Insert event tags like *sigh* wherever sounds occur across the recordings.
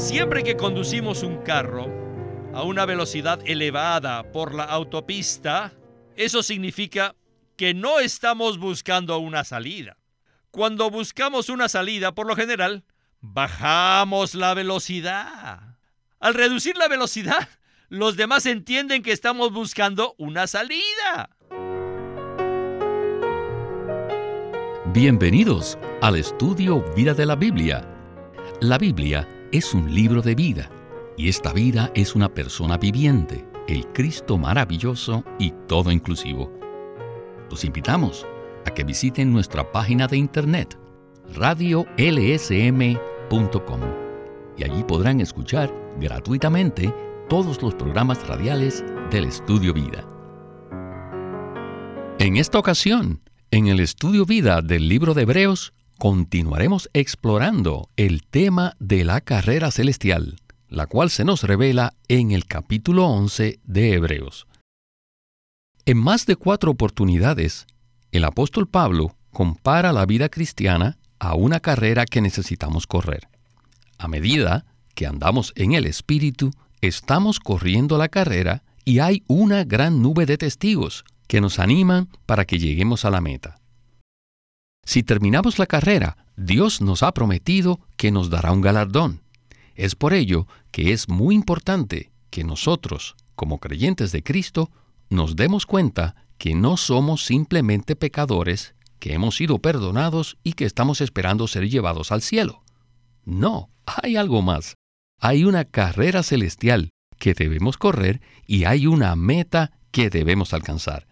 Siempre que conducimos un carro a una velocidad elevada por la autopista, eso significa que no estamos buscando una salida. Cuando buscamos una salida, por lo general, bajamos la velocidad. Al reducir la velocidad, los demás entienden que estamos buscando una salida. Bienvenidos al estudio Vida de la Biblia. La Biblia es un libro de vida y esta vida es una persona viviente, el Cristo maravilloso y todo inclusivo. Los invitamos a que visiten nuestra página de internet radiolsm.com y allí podrán escuchar gratuitamente todos los programas radiales del Estudio Vida. En esta ocasión, en el Estudio Vida del libro de Hebreos, continuaremos explorando el tema de la carrera celestial, la cual se nos revela en el capítulo 11 de Hebreos. En más de cuatro oportunidades, el apóstol Pablo compara la vida cristiana a una carrera que necesitamos correr. A medida que andamos en el Espíritu, estamos corriendo la carrera y hay una gran nube de testigos que nos animan para que lleguemos a la meta. Si terminamos la carrera, Dios nos ha prometido que nos dará un galardón. Es por ello que es muy importante que nosotros, como creyentes de Cristo, nos demos cuenta que no somos simplemente pecadores, que hemos sido perdonados y que estamos esperando ser llevados al cielo. No, hay algo más. Hay una carrera celestial que debemos correr y hay una meta que debemos alcanzar.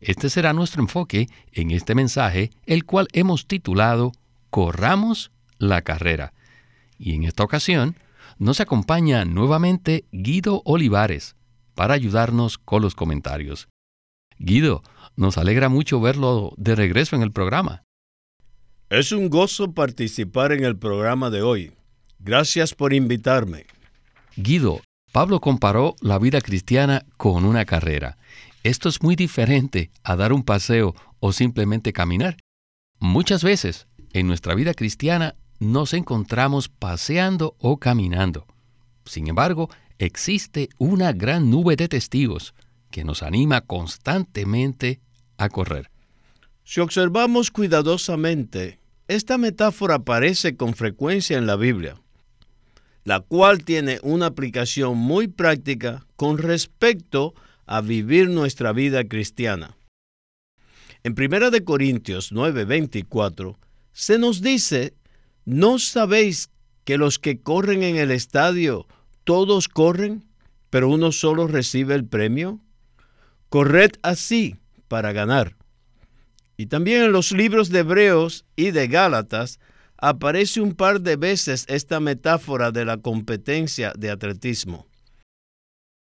Este será nuestro enfoque en este mensaje, el cual hemos titulado Corramos la carrera. Y en esta ocasión nos acompaña nuevamente Guido Olivares para ayudarnos con los comentarios. Guido, nos alegra mucho verlo de regreso en el programa. Es un gozo participar en el programa de hoy. Gracias por invitarme. Guido, Pablo comparó la vida cristiana con una carrera esto es muy diferente a dar un paseo o simplemente caminar. Muchas veces en nuestra vida cristiana nos encontramos paseando o caminando. Sin embargo, existe una gran nube de testigos que nos anima constantemente a correr. Si observamos cuidadosamente, esta metáfora aparece con frecuencia en la Biblia, la cual tiene una aplicación muy práctica con respecto a a vivir nuestra vida cristiana. En 1 Corintios 9:24 se nos dice, ¿no sabéis que los que corren en el estadio, todos corren, pero uno solo recibe el premio? Corred así para ganar. Y también en los libros de Hebreos y de Gálatas aparece un par de veces esta metáfora de la competencia de atletismo.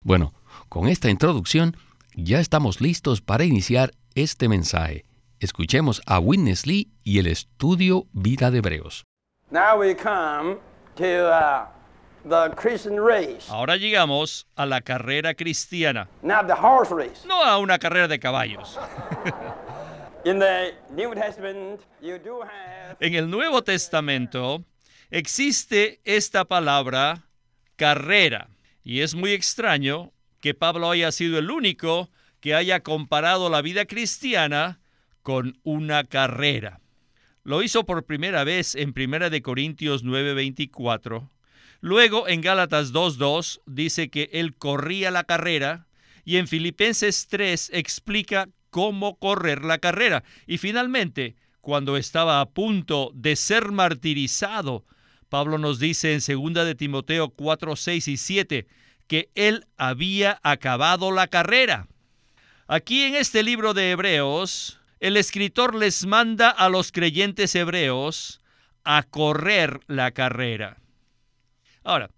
Bueno, con esta introducción, ya estamos listos para iniciar este mensaje. Escuchemos a Witness Lee y el estudio Vida de Hebreos. Uh, Ahora llegamos a la carrera cristiana. No a una carrera de caballos. En el Nuevo Testamento existe esta palabra carrera y es muy extraño que Pablo haya sido el único que haya comparado la vida cristiana con una carrera. Lo hizo por primera vez en 1 de Corintios 9:24. Luego en Gálatas 2:2 dice que él corría la carrera y en Filipenses 3 explica cómo correr la carrera. Y finalmente, cuando estaba a punto de ser martirizado, Pablo nos dice en 2 de Timoteo 4, 6 y 7 que él había acabado la carrera. Aquí en este libro de Hebreos, el escritor les manda a los creyentes hebreos a correr la carrera. Ahora,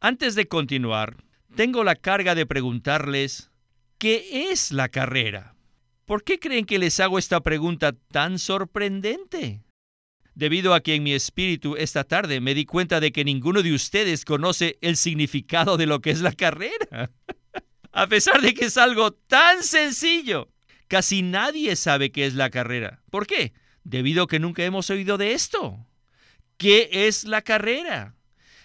antes de continuar, tengo la carga de preguntarles, ¿qué es la carrera? ¿Por qué creen que les hago esta pregunta tan sorprendente? Debido a que en mi espíritu esta tarde me di cuenta de que ninguno de ustedes conoce el significado de lo que es la carrera. *laughs* a pesar de que es algo tan sencillo, casi nadie sabe qué es la carrera. ¿Por qué? Debido a que nunca hemos oído de esto. ¿Qué es la carrera?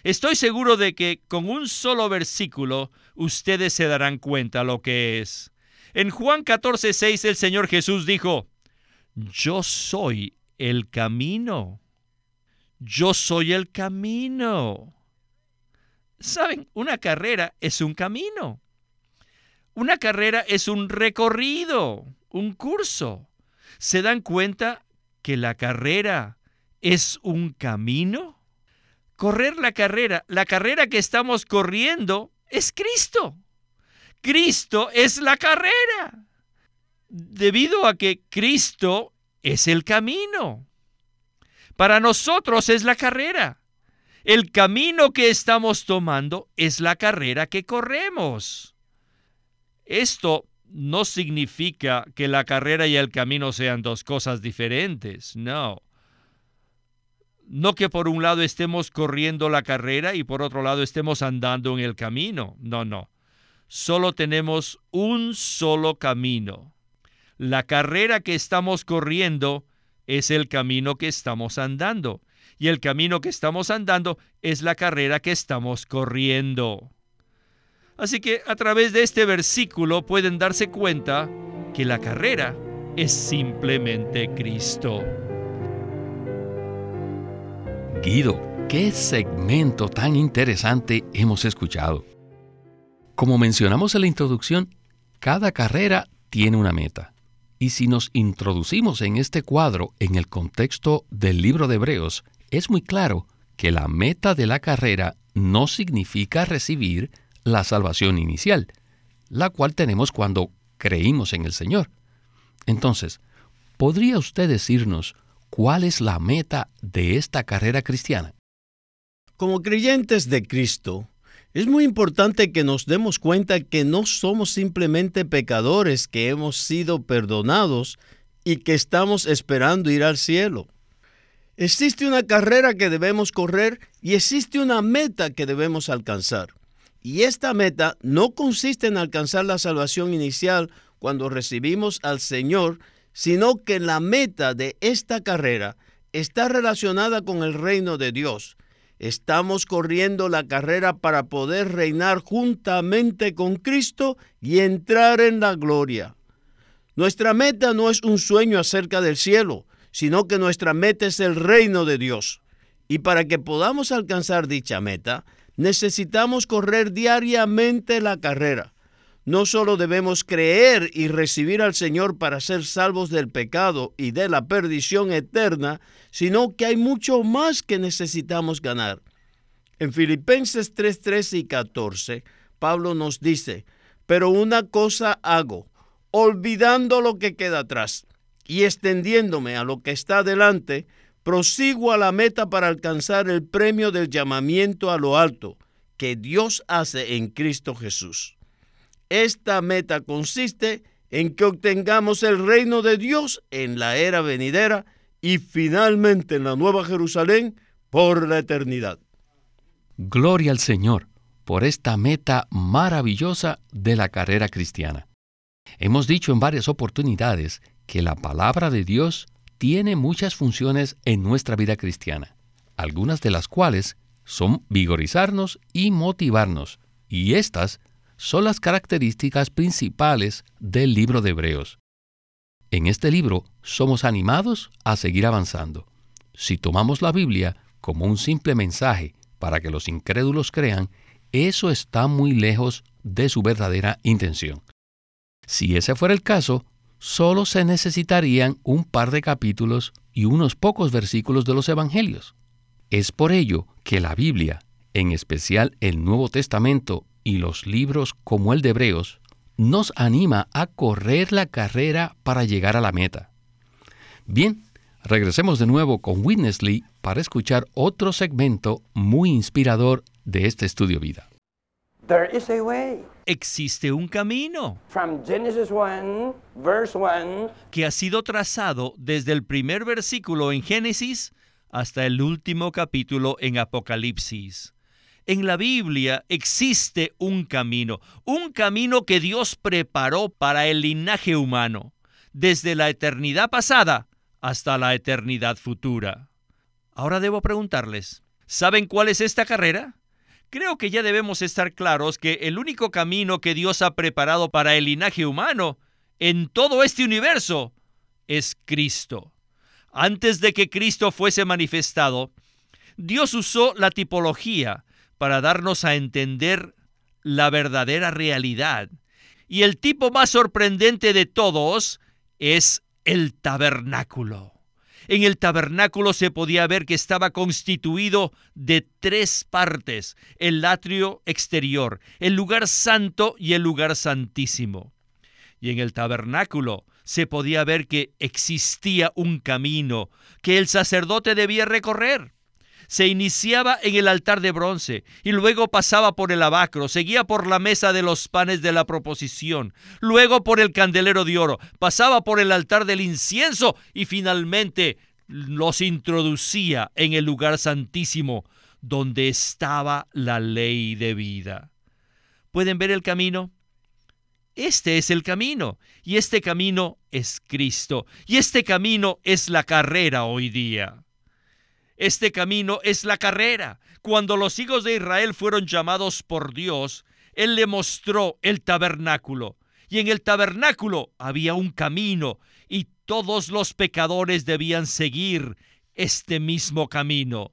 Estoy seguro de que con un solo versículo ustedes se darán cuenta lo que es. En Juan 14, 6 el Señor Jesús dijo, Yo soy el camino. Yo soy el camino. Saben, una carrera es un camino. Una carrera es un recorrido, un curso. ¿Se dan cuenta que la carrera es un camino? Correr la carrera, la carrera que estamos corriendo es Cristo. Cristo es la carrera. Debido a que Cristo es el camino. Para nosotros es la carrera. El camino que estamos tomando es la carrera que corremos. Esto no significa que la carrera y el camino sean dos cosas diferentes, no. No que por un lado estemos corriendo la carrera y por otro lado estemos andando en el camino, no, no. Solo tenemos un solo camino. La carrera que estamos corriendo es el camino que estamos andando y el camino que estamos andando es la carrera que estamos corriendo. Así que a través de este versículo pueden darse cuenta que la carrera es simplemente Cristo. Guido, qué segmento tan interesante hemos escuchado. Como mencionamos en la introducción, cada carrera tiene una meta. Y si nos introducimos en este cuadro en el contexto del libro de Hebreos, es muy claro que la meta de la carrera no significa recibir la salvación inicial, la cual tenemos cuando creímos en el Señor. Entonces, ¿podría usted decirnos cuál es la meta de esta carrera cristiana? Como creyentes de Cristo, es muy importante que nos demos cuenta que no somos simplemente pecadores que hemos sido perdonados y que estamos esperando ir al cielo. Existe una carrera que debemos correr y existe una meta que debemos alcanzar. Y esta meta no consiste en alcanzar la salvación inicial cuando recibimos al Señor, sino que la meta de esta carrera está relacionada con el reino de Dios. Estamos corriendo la carrera para poder reinar juntamente con Cristo y entrar en la gloria. Nuestra meta no es un sueño acerca del cielo, sino que nuestra meta es el reino de Dios. Y para que podamos alcanzar dicha meta, necesitamos correr diariamente la carrera. No solo debemos creer y recibir al Señor para ser salvos del pecado y de la perdición eterna, sino que hay mucho más que necesitamos ganar. En Filipenses 3, 13 y 14, Pablo nos dice, pero una cosa hago, olvidando lo que queda atrás y extendiéndome a lo que está delante, prosigo a la meta para alcanzar el premio del llamamiento a lo alto que Dios hace en Cristo Jesús. Esta meta consiste en que obtengamos el reino de Dios en la era venidera y finalmente en la Nueva Jerusalén por la eternidad. Gloria al Señor por esta meta maravillosa de la carrera cristiana. Hemos dicho en varias oportunidades que la palabra de Dios tiene muchas funciones en nuestra vida cristiana, algunas de las cuales son vigorizarnos y motivarnos, y estas son las características principales del libro de Hebreos. En este libro somos animados a seguir avanzando. Si tomamos la Biblia como un simple mensaje para que los incrédulos crean, eso está muy lejos de su verdadera intención. Si ese fuera el caso, solo se necesitarían un par de capítulos y unos pocos versículos de los Evangelios. Es por ello que la Biblia, en especial el Nuevo Testamento y los libros como el de Hebreos, nos anima a correr la carrera para llegar a la meta. Bien, regresemos de nuevo con Witness Lee para escuchar otro segmento muy inspirador de este estudio vida. Existe un camino que ha sido trazado desde el primer versículo en Génesis hasta el último capítulo en Apocalipsis. En la Biblia existe un camino, un camino que Dios preparó para el linaje humano, desde la eternidad pasada hasta la eternidad futura. Ahora debo preguntarles, ¿Saben cuál es esta carrera? Creo que ya debemos estar claros que el único camino que Dios ha preparado para el linaje humano en todo este universo es Cristo. Antes de que Cristo fuese manifestado, Dios usó la tipología para darnos a entender la verdadera realidad. Y el tipo más sorprendente de todos es el tabernáculo. En el tabernáculo se podía ver que estaba constituido de tres partes, el atrio exterior, el lugar santo y el lugar santísimo. Y en el tabernáculo se podía ver que existía un camino que el sacerdote debía recorrer se iniciaba en el altar de bronce y luego pasaba por el abacro, seguía por la mesa de los panes de la proposición, luego por el candelero de oro, pasaba por el altar del incienso y finalmente los introducía en el lugar santísimo donde estaba la ley de vida. ¿Pueden ver el camino? Este es el camino, y este camino es Cristo, y este camino es la carrera hoy día. Este camino es la carrera. Cuando los hijos de Israel fueron llamados por Dios, Él le mostró el tabernáculo. Y en el tabernáculo había un camino y todos los pecadores debían seguir este mismo camino.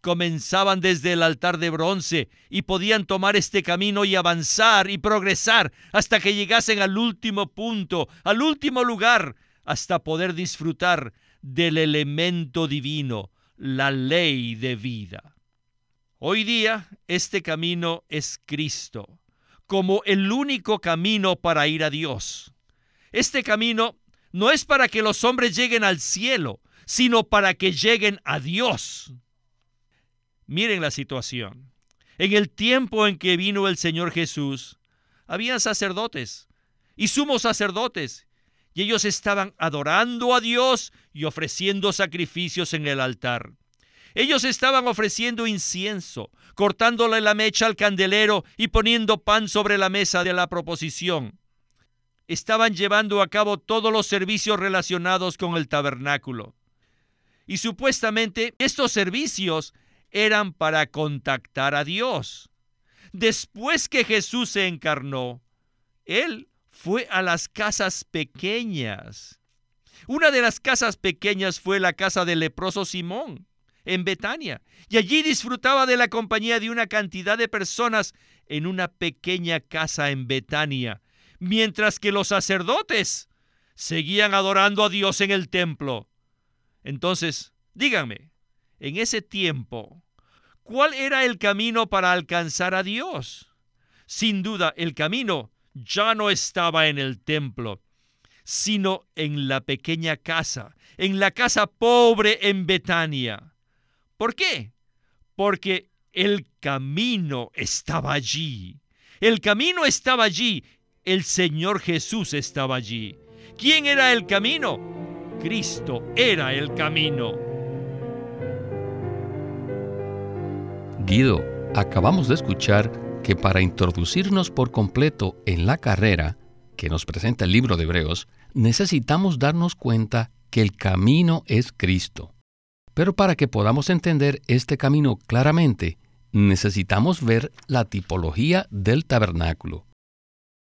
Comenzaban desde el altar de bronce y podían tomar este camino y avanzar y progresar hasta que llegasen al último punto, al último lugar, hasta poder disfrutar del elemento divino, la ley de vida. Hoy día este camino es Cristo, como el único camino para ir a Dios. Este camino no es para que los hombres lleguen al cielo, sino para que lleguen a Dios. Miren la situación. En el tiempo en que vino el Señor Jesús, había sacerdotes y sumos sacerdotes y ellos estaban adorando a Dios y ofreciendo sacrificios en el altar. Ellos estaban ofreciendo incienso, cortándole la mecha al candelero y poniendo pan sobre la mesa de la proposición. Estaban llevando a cabo todos los servicios relacionados con el tabernáculo. Y supuestamente estos servicios eran para contactar a Dios. Después que Jesús se encarnó, Él fue a las casas pequeñas. Una de las casas pequeñas fue la casa del leproso Simón, en Betania, y allí disfrutaba de la compañía de una cantidad de personas en una pequeña casa en Betania, mientras que los sacerdotes seguían adorando a Dios en el templo. Entonces, díganme, en ese tiempo, ¿cuál era el camino para alcanzar a Dios? Sin duda, el camino ya no estaba en el templo, sino en la pequeña casa, en la casa pobre en Betania. ¿Por qué? Porque el camino estaba allí. El camino estaba allí. El Señor Jesús estaba allí. ¿Quién era el camino? Cristo era el camino. Guido, acabamos de escuchar que para introducirnos por completo en la carrera que nos presenta el libro de Hebreos, necesitamos darnos cuenta que el camino es Cristo. Pero para que podamos entender este camino claramente, necesitamos ver la tipología del tabernáculo.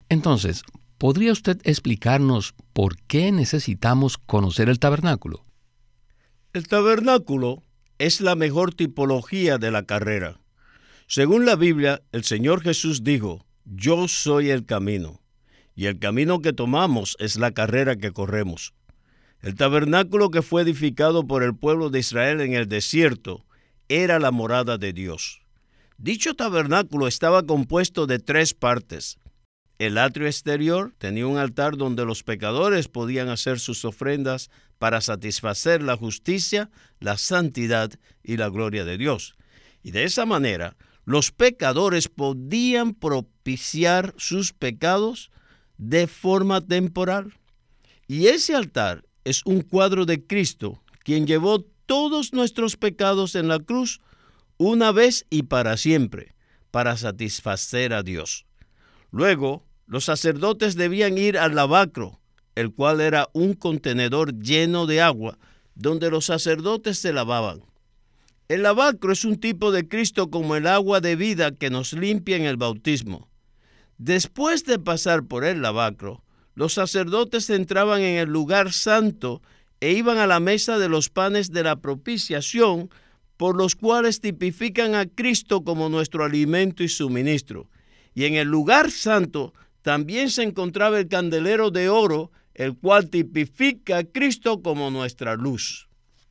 Entonces, ¿podría usted explicarnos por qué necesitamos conocer el tabernáculo? El tabernáculo es la mejor tipología de la carrera. Según la Biblia, el Señor Jesús dijo, yo soy el camino, y el camino que tomamos es la carrera que corremos. El tabernáculo que fue edificado por el pueblo de Israel en el desierto era la morada de Dios. Dicho tabernáculo estaba compuesto de tres partes. El atrio exterior tenía un altar donde los pecadores podían hacer sus ofrendas para satisfacer la justicia, la santidad y la gloria de Dios. Y de esa manera, los pecadores podían propiciar sus pecados de forma temporal. Y ese altar es un cuadro de Cristo, quien llevó todos nuestros pecados en la cruz una vez y para siempre, para satisfacer a Dios. Luego, los sacerdotes debían ir al lavacro, el cual era un contenedor lleno de agua, donde los sacerdotes se lavaban. El lavacro es un tipo de Cristo como el agua de vida que nos limpia en el bautismo. Después de pasar por el lavacro, los sacerdotes entraban en el lugar santo e iban a la mesa de los panes de la propiciación, por los cuales tipifican a Cristo como nuestro alimento y suministro. Y en el lugar santo también se encontraba el candelero de oro, el cual tipifica a Cristo como nuestra luz.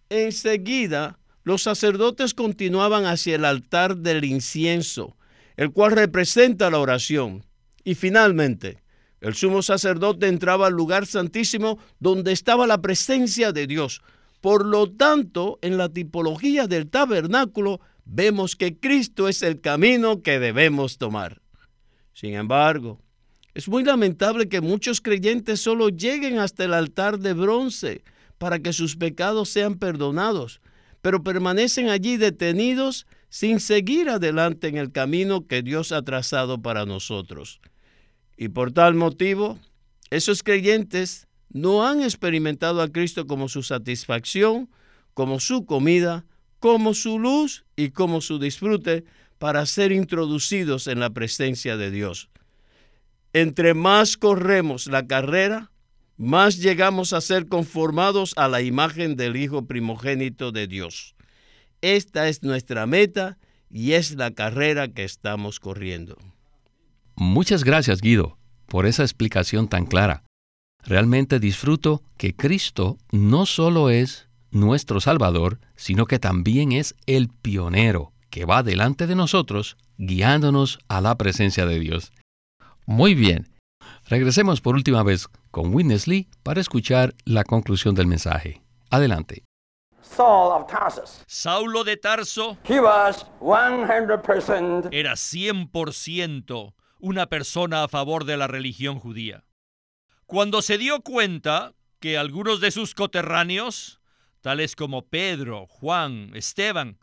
Enseguida, los sacerdotes continuaban hacia el altar del incienso, el cual representa la oración. Y finalmente, el sumo sacerdote entraba al lugar santísimo donde estaba la presencia de Dios. Por lo tanto, en la tipología del tabernáculo vemos que Cristo es el camino que debemos tomar. Sin embargo, es muy lamentable que muchos creyentes solo lleguen hasta el altar de bronce para que sus pecados sean perdonados, pero permanecen allí detenidos sin seguir adelante en el camino que Dios ha trazado para nosotros. Y por tal motivo, esos creyentes no han experimentado a Cristo como su satisfacción, como su comida, como su luz y como su disfrute para ser introducidos en la presencia de Dios. Entre más corremos la carrera, más llegamos a ser conformados a la imagen del Hijo primogénito de Dios. Esta es nuestra meta y es la carrera que estamos corriendo. Muchas gracias, Guido, por esa explicación tan clara. Realmente disfruto que Cristo no solo es nuestro Salvador, sino que también es el pionero que va delante de nosotros, guiándonos a la presencia de Dios. Muy bien. Regresemos por última vez con Witness Lee para escuchar la conclusión del mensaje. Adelante. Saulo de Tarso era 100% una persona a favor de la religión judía. Cuando se dio cuenta que algunos de sus coterráneos, tales como Pedro, Juan, Esteban,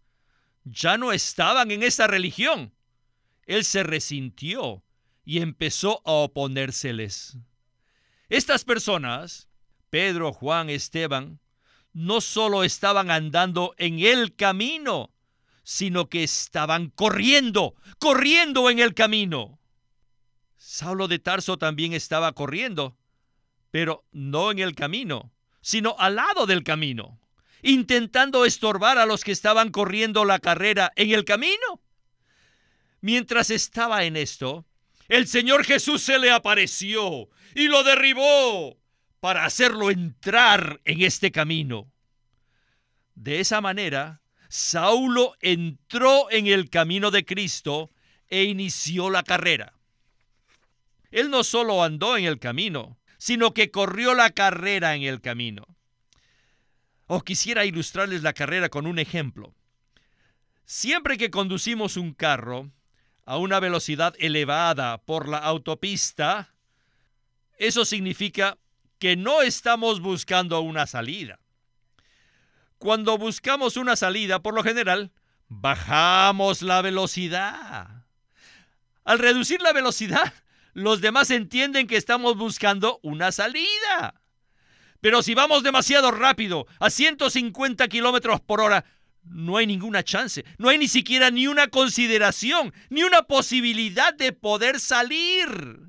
ya no estaban en esa religión, él se resintió y empezó a oponérseles. Estas personas, Pedro, Juan, Esteban, no solo estaban andando en el camino, sino que estaban corriendo, corriendo en el camino. Saulo de Tarso también estaba corriendo, pero no en el camino, sino al lado del camino, intentando estorbar a los que estaban corriendo la carrera en el camino. Mientras estaba en esto, el Señor Jesús se le apareció y lo derribó para hacerlo entrar en este camino. De esa manera, Saulo entró en el camino de Cristo e inició la carrera. Él no solo andó en el camino, sino que corrió la carrera en el camino. O quisiera ilustrarles la carrera con un ejemplo. Siempre que conducimos un carro a una velocidad elevada por la autopista, eso significa que no estamos buscando una salida. Cuando buscamos una salida, por lo general, bajamos la velocidad. Al reducir la velocidad, los demás entienden que estamos buscando una salida. Pero si vamos demasiado rápido, a 150 kilómetros por hora, no hay ninguna chance, no hay ni siquiera ni una consideración, ni una posibilidad de poder salir.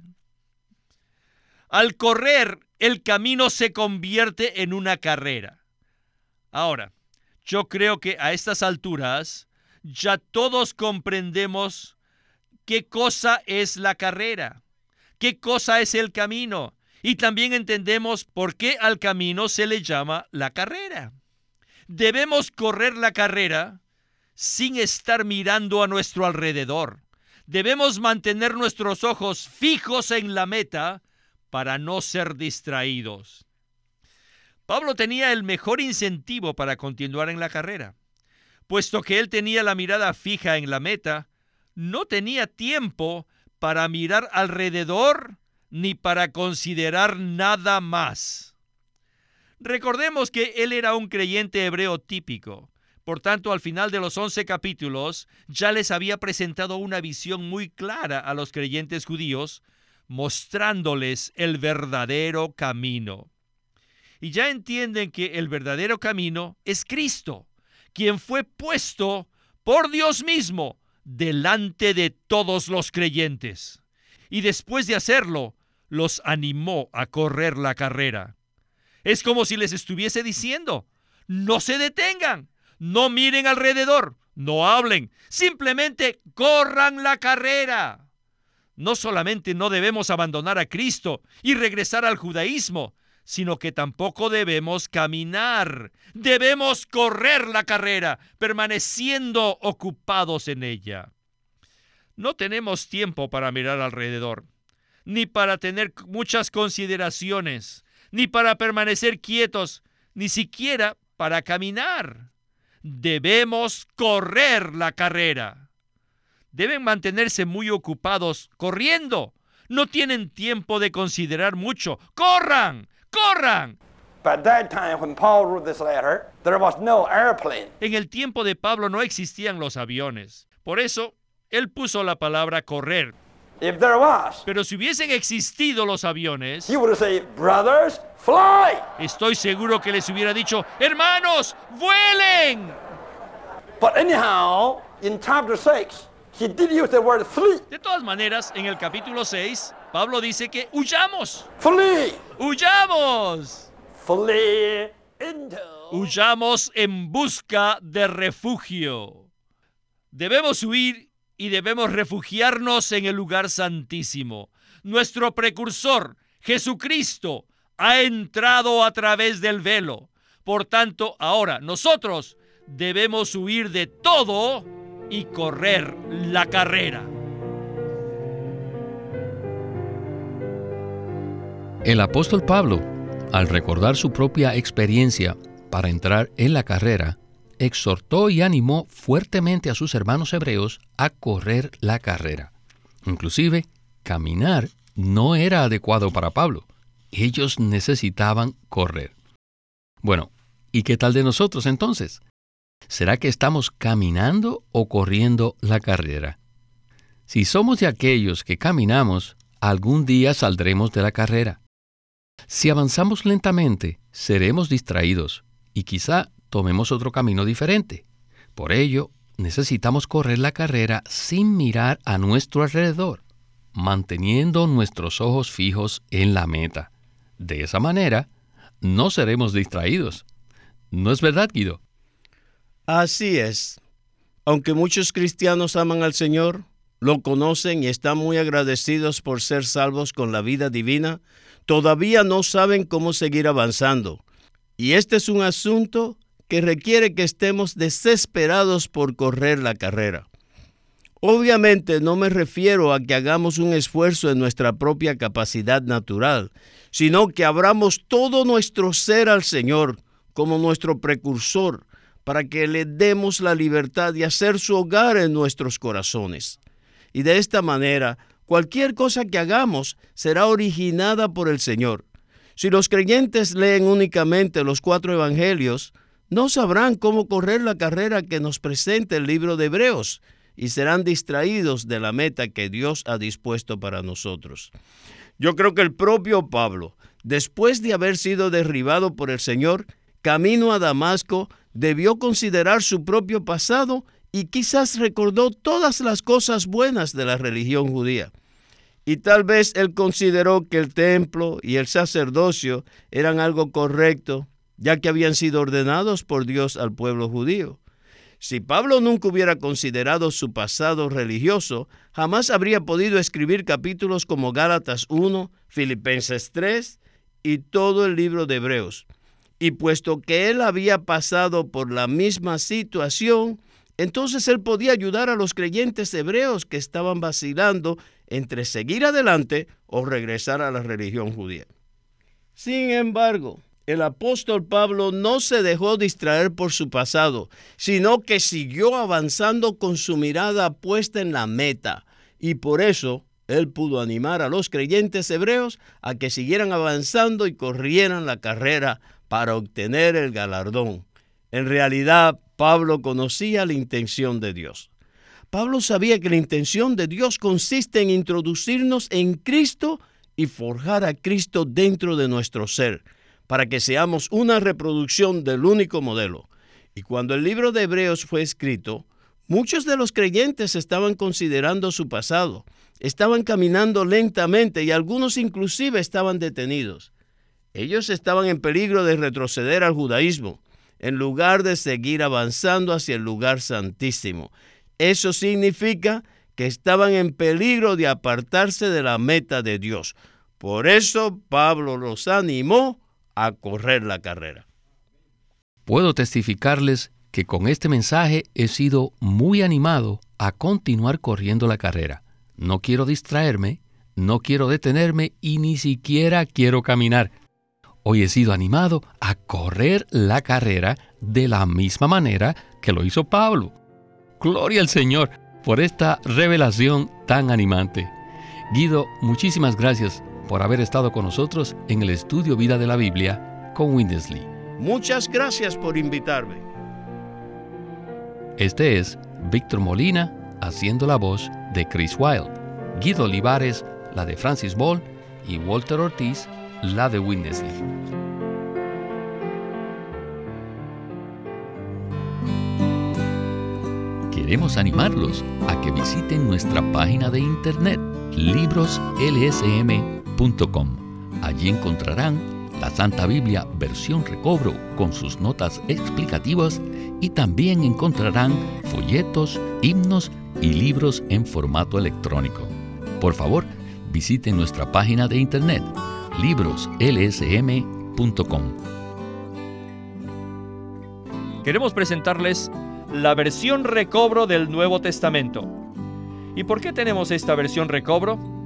Al correr, el camino se convierte en una carrera. Ahora, yo creo que a estas alturas ya todos comprendemos qué cosa es la carrera qué cosa es el camino y también entendemos por qué al camino se le llama la carrera. Debemos correr la carrera sin estar mirando a nuestro alrededor. Debemos mantener nuestros ojos fijos en la meta para no ser distraídos. Pablo tenía el mejor incentivo para continuar en la carrera. Puesto que él tenía la mirada fija en la meta, no tenía tiempo para mirar alrededor ni para considerar nada más. Recordemos que él era un creyente hebreo típico. Por tanto, al final de los once capítulos, ya les había presentado una visión muy clara a los creyentes judíos, mostrándoles el verdadero camino. Y ya entienden que el verdadero camino es Cristo, quien fue puesto por Dios mismo delante de todos los creyentes. Y después de hacerlo, los animó a correr la carrera. Es como si les estuviese diciendo, no se detengan, no miren alrededor, no hablen, simplemente corran la carrera. No solamente no debemos abandonar a Cristo y regresar al judaísmo, sino que tampoco debemos caminar. Debemos correr la carrera, permaneciendo ocupados en ella. No tenemos tiempo para mirar alrededor, ni para tener muchas consideraciones, ni para permanecer quietos, ni siquiera para caminar. Debemos correr la carrera. Deben mantenerse muy ocupados corriendo. No tienen tiempo de considerar mucho. ¡Corran! corran. En el tiempo de Pablo no existían los aviones. Por eso, él puso la palabra correr. Pero si hubiesen existido los aviones, Estoy seguro que les hubiera dicho, hermanos, vuelen. De todas maneras, en el capítulo 6, Pablo dice que huyamos. Huyamos. Huyamos en busca de refugio. Debemos huir y debemos refugiarnos en el lugar santísimo. Nuestro precursor, Jesucristo, ha entrado a través del velo. Por tanto, ahora nosotros debemos huir de todo y correr la carrera. El apóstol Pablo, al recordar su propia experiencia para entrar en la carrera, exhortó y animó fuertemente a sus hermanos hebreos a correr la carrera. Inclusive, caminar no era adecuado para Pablo. Ellos necesitaban correr. Bueno, ¿y qué tal de nosotros entonces? ¿Será que estamos caminando o corriendo la carrera? Si somos de aquellos que caminamos, algún día saldremos de la carrera. Si avanzamos lentamente, seremos distraídos y quizá tomemos otro camino diferente. Por ello, necesitamos correr la carrera sin mirar a nuestro alrededor, manteniendo nuestros ojos fijos en la meta. De esa manera, no seremos distraídos. ¿No es verdad, Guido? Así es. Aunque muchos cristianos aman al Señor, lo conocen y están muy agradecidos por ser salvos con la vida divina, todavía no saben cómo seguir avanzando. Y este es un asunto que requiere que estemos desesperados por correr la carrera. Obviamente no me refiero a que hagamos un esfuerzo en nuestra propia capacidad natural, sino que abramos todo nuestro ser al Señor como nuestro precursor, para que le demos la libertad de hacer su hogar en nuestros corazones. Y de esta manera Cualquier cosa que hagamos será originada por el Señor. Si los creyentes leen únicamente los cuatro evangelios, no sabrán cómo correr la carrera que nos presenta el libro de Hebreos y serán distraídos de la meta que Dios ha dispuesto para nosotros. Yo creo que el propio Pablo, después de haber sido derribado por el Señor, camino a Damasco, debió considerar su propio pasado y quizás recordó todas las cosas buenas de la religión judía. Y tal vez él consideró que el templo y el sacerdocio eran algo correcto, ya que habían sido ordenados por Dios al pueblo judío. Si Pablo nunca hubiera considerado su pasado religioso, jamás habría podido escribir capítulos como Gálatas 1, Filipenses 3 y todo el libro de Hebreos. Y puesto que él había pasado por la misma situación, entonces él podía ayudar a los creyentes hebreos que estaban vacilando entre seguir adelante o regresar a la religión judía. Sin embargo, el apóstol Pablo no se dejó distraer por su pasado, sino que siguió avanzando con su mirada puesta en la meta, y por eso él pudo animar a los creyentes hebreos a que siguieran avanzando y corrieran la carrera para obtener el galardón. En realidad, Pablo conocía la intención de Dios. Pablo sabía que la intención de Dios consiste en introducirnos en Cristo y forjar a Cristo dentro de nuestro ser, para que seamos una reproducción del único modelo. Y cuando el libro de Hebreos fue escrito, muchos de los creyentes estaban considerando su pasado, estaban caminando lentamente y algunos inclusive estaban detenidos. Ellos estaban en peligro de retroceder al judaísmo, en lugar de seguir avanzando hacia el lugar santísimo. Eso significa que estaban en peligro de apartarse de la meta de Dios. Por eso Pablo los animó a correr la carrera. Puedo testificarles que con este mensaje he sido muy animado a continuar corriendo la carrera. No quiero distraerme, no quiero detenerme y ni siquiera quiero caminar. Hoy he sido animado a correr la carrera de la misma manera que lo hizo Pablo. Gloria al Señor por esta revelación tan animante. Guido, muchísimas gracias por haber estado con nosotros en el estudio Vida de la Biblia con Windesley. Muchas gracias por invitarme. Este es Víctor Molina haciendo la voz de Chris Wilde, Guido Olivares la de Francis Ball y Walter Ortiz la de Windesley. Queremos animarlos a que visiten nuestra página de internet libroslsm.com. Allí encontrarán la Santa Biblia versión recobro con sus notas explicativas y también encontrarán folletos, himnos y libros en formato electrónico. Por favor, visiten nuestra página de internet libroslsm.com. Queremos presentarles la versión recobro del Nuevo Testamento. ¿Y por qué tenemos esta versión recobro?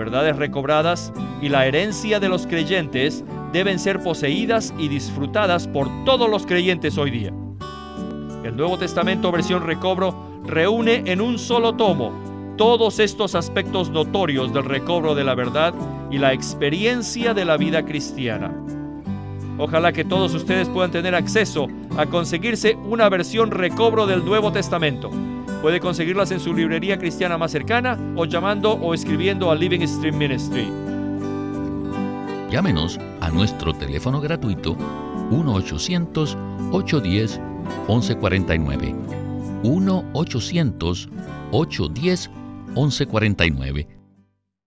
Verdades recobradas y la herencia de los creyentes deben ser poseídas y disfrutadas por todos los creyentes hoy día. El Nuevo Testamento versión recobro reúne en un solo tomo todos estos aspectos notorios del recobro de la verdad y la experiencia de la vida cristiana. Ojalá que todos ustedes puedan tener acceso a conseguirse una versión recobro del Nuevo Testamento. Puede conseguirlas en su librería cristiana más cercana o llamando o escribiendo a Living Stream Ministry. Llámenos a nuestro teléfono gratuito 1-800-810 1149. 1-800-810-1149